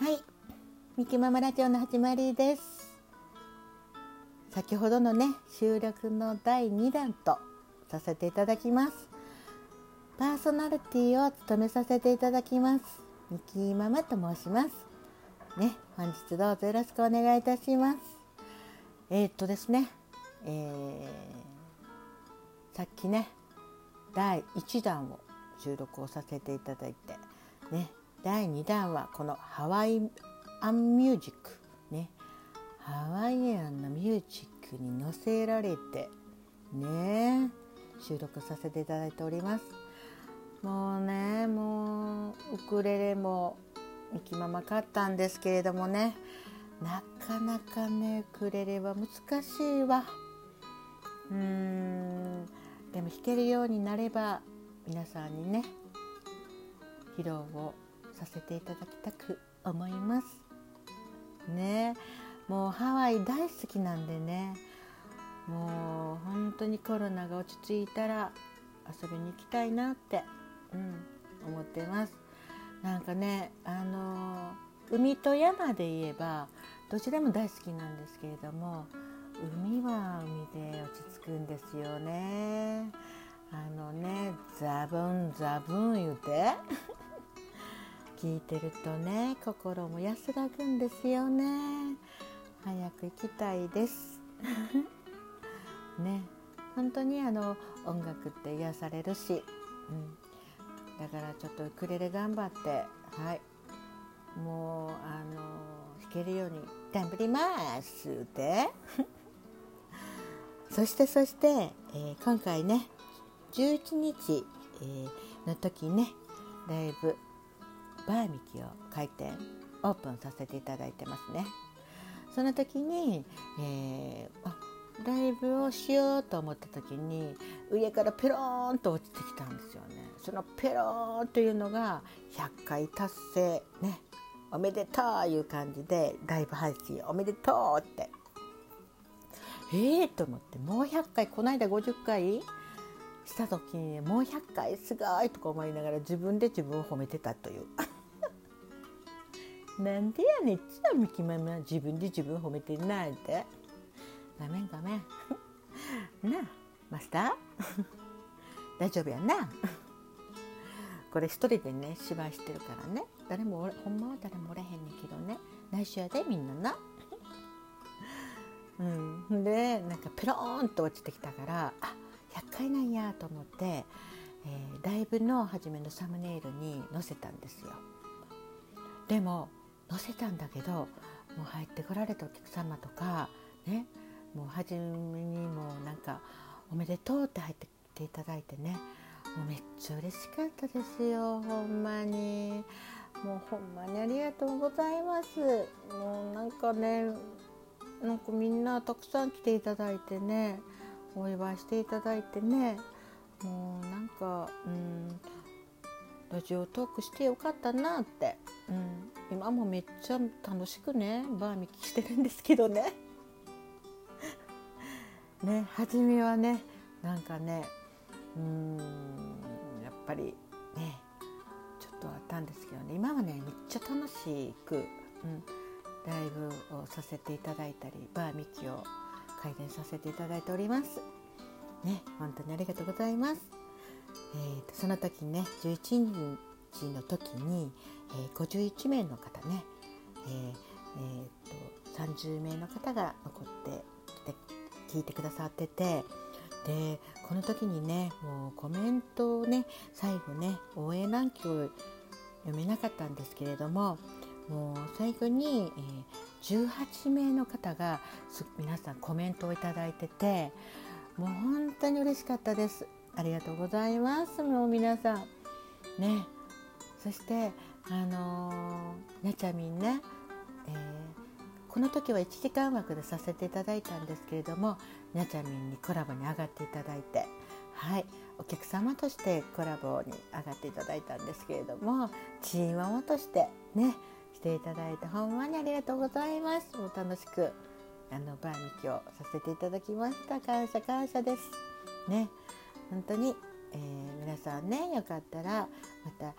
はい、ミキママラジオの始まりです。先ほどのね収録の第2弾とさせていただきます。パーソナリティを務めさせていただきます。ミキママと申します。ね、本日どうぞよろしくお願いいたします。えー、っとですね、えー、さっきね第1弾を収録をさせていただいてね第2弾はこのハワイアンミュージックね。ハワイアンのミュージックに乗せられてね収録させていただいております。もうねもうウクレレもミキママ買ったんですけれどもね。なかなかねウクレレは難しいわ。うーん。でも弾けるようになれば皆さんにね披露をさせていただきたく思います。ね。もうハワイ大好きなんでね。もう本当にコロナが落ち着いたら遊びに行きたいなって、うん、思ってます。なんかねあの海と山で言えばどちらも大好きなんですけれども海は海で落ち着くんですよね。あのねザブンザブン言うて。聞いてるとね心も安らぐんですよね。早く行きたいです。ね。本当にあの音楽って癒されるし、うん、だからちょっとウクレレ頑張ってはい。もうあの弾けるように頑張ります。って そしてそして、えー、今回ね11日、えー、の時ねライブバーミキを開店オープンさせていただいてますね。その時に、えー、ライブをしようと思った時に上からペローンと落ちてきたんですよね。そのペローンというのが100回達成ねおめでとういう感じでライブ配信おめでとうって。ええー、と思ってもう100回この間50回した時にもう100回すごいとか思いながら自分で自分を褒めてたという。なんでやねん。いつもミキママ自分で自分褒めてなってごめんごめん。なあマスター？大丈夫やな？これ一人でね芝居してるからね。誰もほんまは誰もおれへんねんけどね。内緒やでみんなな。うん。でなんかペローンと落ちてきたからあ100回なんやと思って、えー、ライブの初めのサムネイルに載せたんですよ。でも載せたんだけどもう入ってこられたお客様とかねもう初めにもうなんか「おめでとう」って入ってきていただいてねもうめっちゃ嬉しかったですよほんまに。もうほんまにありがとうございます。もうなんかねなんかみんなたくさん来ていただいてねお祝いしていただいてねもうなんかうんラジオトークしてよかったなって、うん、今もめっちゃ楽しくねバーミキしてるんですけどね ね初めはねなんかねうんやっぱりねちょっとあったんですけどね今はねめっちゃ楽しく、うん、ライブをさせていただいたりバーミキを開店させていただいております。ね本当にありがとうございます。えーと、とその時ね11日の時に、えー、51名の方ね、えーえー、と30名の方が残ってきて聞いてくださっててでこの時にねもうコメントをね最後ね応援欄記を読めなかったんですけれどももう最後に、えー、18名の方が皆さんコメントをいいててもう本当に嬉しかったです。ありがとうございます。もう皆さんね、そしてあのー、ねちゃみんね、えー、この時は1時間枠でさせていただいたんですけれども、にゃちゃみんにコラボに上がっていただいて、はい、お客様としてコラボに上がっていただいたんですけれども、チーママとしてね、していただいてほんまにありがとうございます。もう楽しくあのバーミキをさせていただきました。感謝感謝です。ね。本当に、えー、皆さんねよかったらまたあの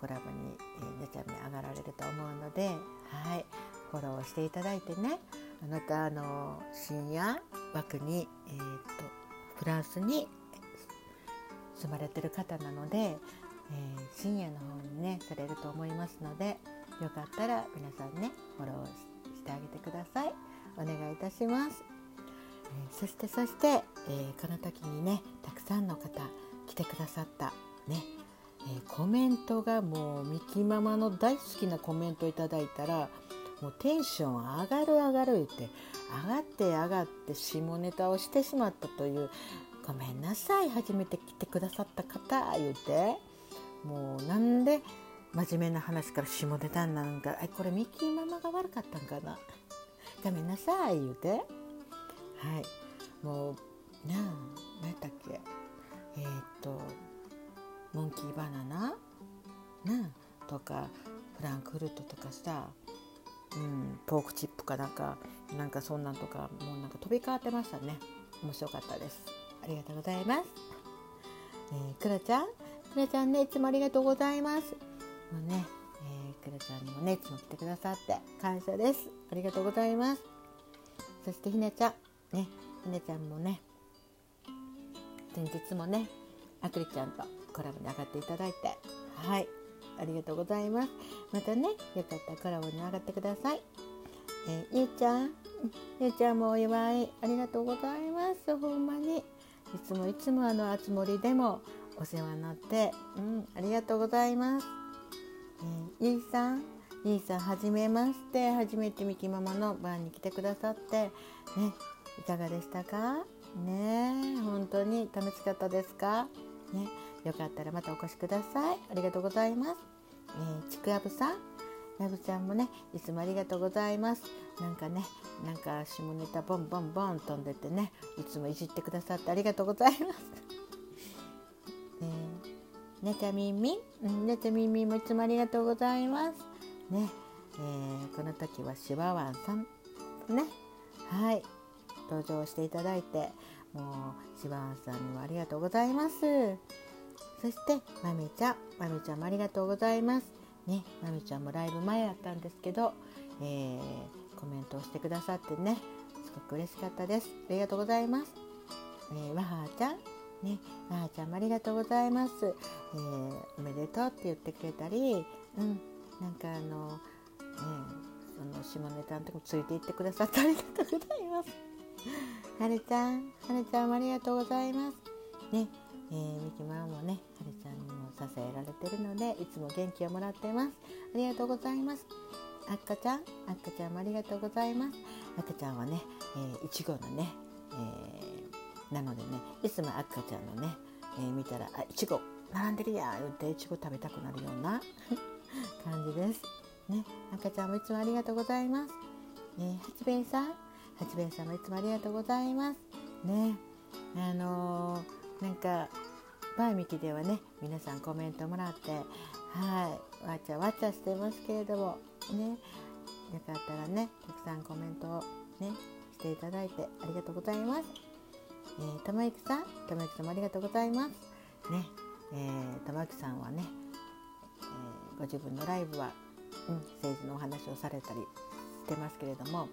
コラボに、えー、ねちゃんに上がられると思うのではい。フォローしていただいてね。またあの深夜枠に、えーと、とフランスに住まれてる方なので、えー、深夜の方にねされると思いますのでよかったら皆さんねフォローしてあげてください。お願いいたします、えー、そしてそして、えー、この時にねたくさんの方来てくださったね、えコメントがもうミキママの大好きなコメントいただいたらもうテンション上がる上がるって上がって上がって下ネタをしてしまったというごめんなさい初めて来てくださった方言うてもうなんで真面目な話から下ネタなんかこれミキママが悪かったんかな？ごめんなさい言うて。はい。もうなあ何やったっけ？えー、っとモンキーバナナ？なあとかフランクフルトとかさうん、ポークチップかなんかなんかそんなんとかもうなんか飛び交ってましたね面白かったですありがとうございます。えー、くらちゃん、くらちゃんね、いつもありがとうございます。もうね、えー、くらちゃんにもね、いつも来てくださって感謝です。ありがとうございます。そしてひなちゃん、ね、ひなちゃんもね、前日もね、あくりちゃんとコラボに上がっていただいて、はい、ありがとうございます。またね、よかったらコラボに上がってください。えー、ゆうちゃん、ゆうちゃんもお祝いありがとうございます。ほんまに。いつもいつもあのあつ森でもお世話になって、うん、ありがとうございます。えー、ゆいさん、ゆいさんはじめまして、初めてみきママの番に来てくださって、ね、いかがでしたか？ね本当に楽しかったですか？ね、よかったらまたお越しください。ありがとうございます。えー、ちくわぶさん、やぶちゃんもね、いつもありがとうございます。なんかね、なんか下ネタボンボンボン飛んでてね、いつもいじってくださってありがとうございます。えー、ねちゃみんみん、ねちゃみんみんもいつもありがとうございます。ね、えー、この時はしばわんさん、ね、はい、登場していただいて、もうしばわんさんにもありがとうございます。そして、まみちゃん、まみちゃんもありがとうございます。ねまみちゃんもライブ前やったんですけど、えー、コメントをしてくださってねすごく嬉しかったです。ありがとうございます、えー、わはちゃん。ねわはちゃんもありがとうございます、えー、おめでとうって言ってくれたりうんなんかあのねその下ネタのとこついていってくださってありがとうございます。はるちゃんはるちゃんもありがとうございます。ねえー、みきまもねはるちゃんにも支えられてるのでいつも元気をもらってます。ありがとうございます。あっかちゃん？あっかちゃんもありがとうございます。あっかちゃんはね、えー、いちごのね、えー、なのでねいつもあっかちゃんのね、えー、見たら「あいちご並んでるやん」言っていちご食べたくなるような 感じです。ね赤ちゃんもいつもありがとうございます、えー、八兵衛さん？八兵衛さんもいつもありがとうございます。ねあのーなんかバーミキではね皆さんコメントもらってはいわちゃわちゃしてますけれどもねよかったらねたくさんコメントをねしていただいてありがとうございます。えー、ともゆきさん、ともゆきさんもありがとうございます。ね、えー、ともゆきさんはね、えー、ご自分のライブは、うん、政治のお話をされたりしてますけれども、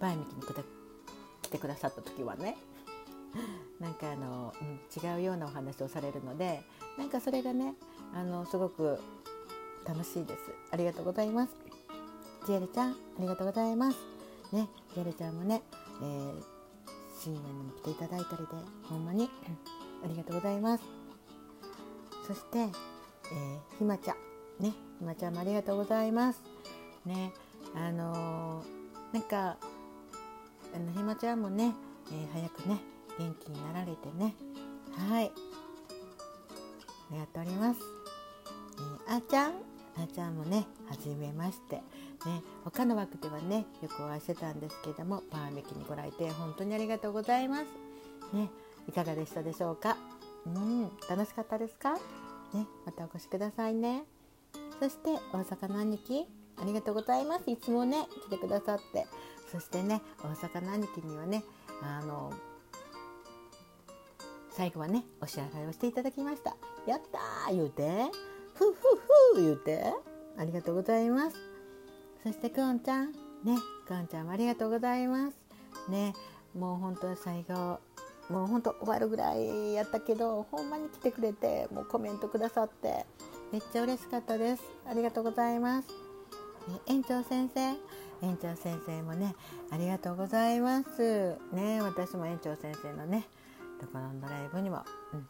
バーミキに来てくださった時はね、なんかあの、うん、違うようなお話をされるのでなんかそれがねあのすごく楽しいです。ありがとうございます。ジエルちゃんありがとうございます。ねジエルちゃんもね、えー、深夜にも来ていただいたりでほんまにありがとうございます。そして、えー、ひまちゃんねひまちゃんもありがとうございます。ねあのー、なんかあのひまちゃんもね、えー、早くね元気になられてね。はい。ありがとうございます、えー、あーちゃん。あーちゃんもねはじめまして。ね他の枠ではねよくお会いしてたんですけどもパーミキにご来店本当にありがとうございます。ねいかがでしたでしょうか？うん楽しかったですか？ねまたお越しくださいね。そして大阪の兄貴ありがとうございます。いつもね来てくださって。そしてね大阪の兄貴にはねあの最後はねお支払いをしていただきました。やったー言うて。ふふふ言うて。ありがとうございます。そしてくんちゃん。ねくんちゃんもありがとうございます。ねもう本当に最後もう本当終わるぐらいやったけどほんまに来てくれてもうコメントくださってめっちゃ嬉しかったです。ありがとうございます、ね、園長先生。園長先生もねありがとうございます。ね私も園長先生のねとこのライブにも、うん、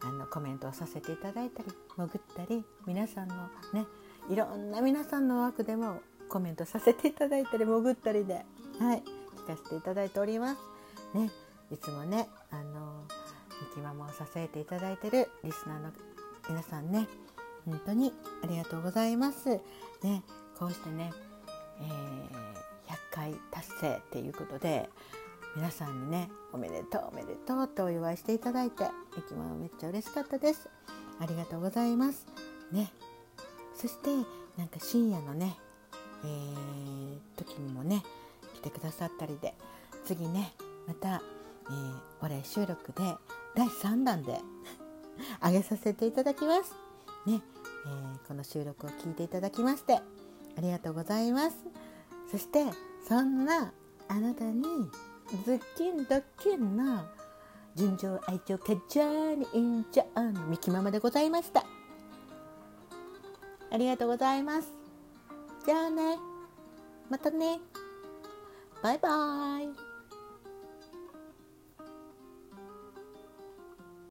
あのコメントをさせていただいたり潜ったり皆さんのねいろんな皆さんの枠でもコメントさせていただいたり潜ったりで、はい、聞かせていただいております。ね、いつもねあのミキママを支えていただいてるリスナーの皆さんね本当にありがとうございます。ね、こうしてね、えー、100回達成っていうことで皆さんにねおめでとうおめでとうとお祝いしていただいてミキママめっちゃ嬉しかったです。ありがとうございます。ね、そしてなんか深夜のね、えー、時にもね来てくださったりで次ねまた、えー、お礼収録で第3弾で 上げさせていただきます。ね、えー、この収録を聞いていただきましてありがとうございます。そしてそんなあなたにズッキンドッキンの純情愛情カジャーニインジャーンミキママでございました。ありがとうございます。じゃあね。またね。バイバイ。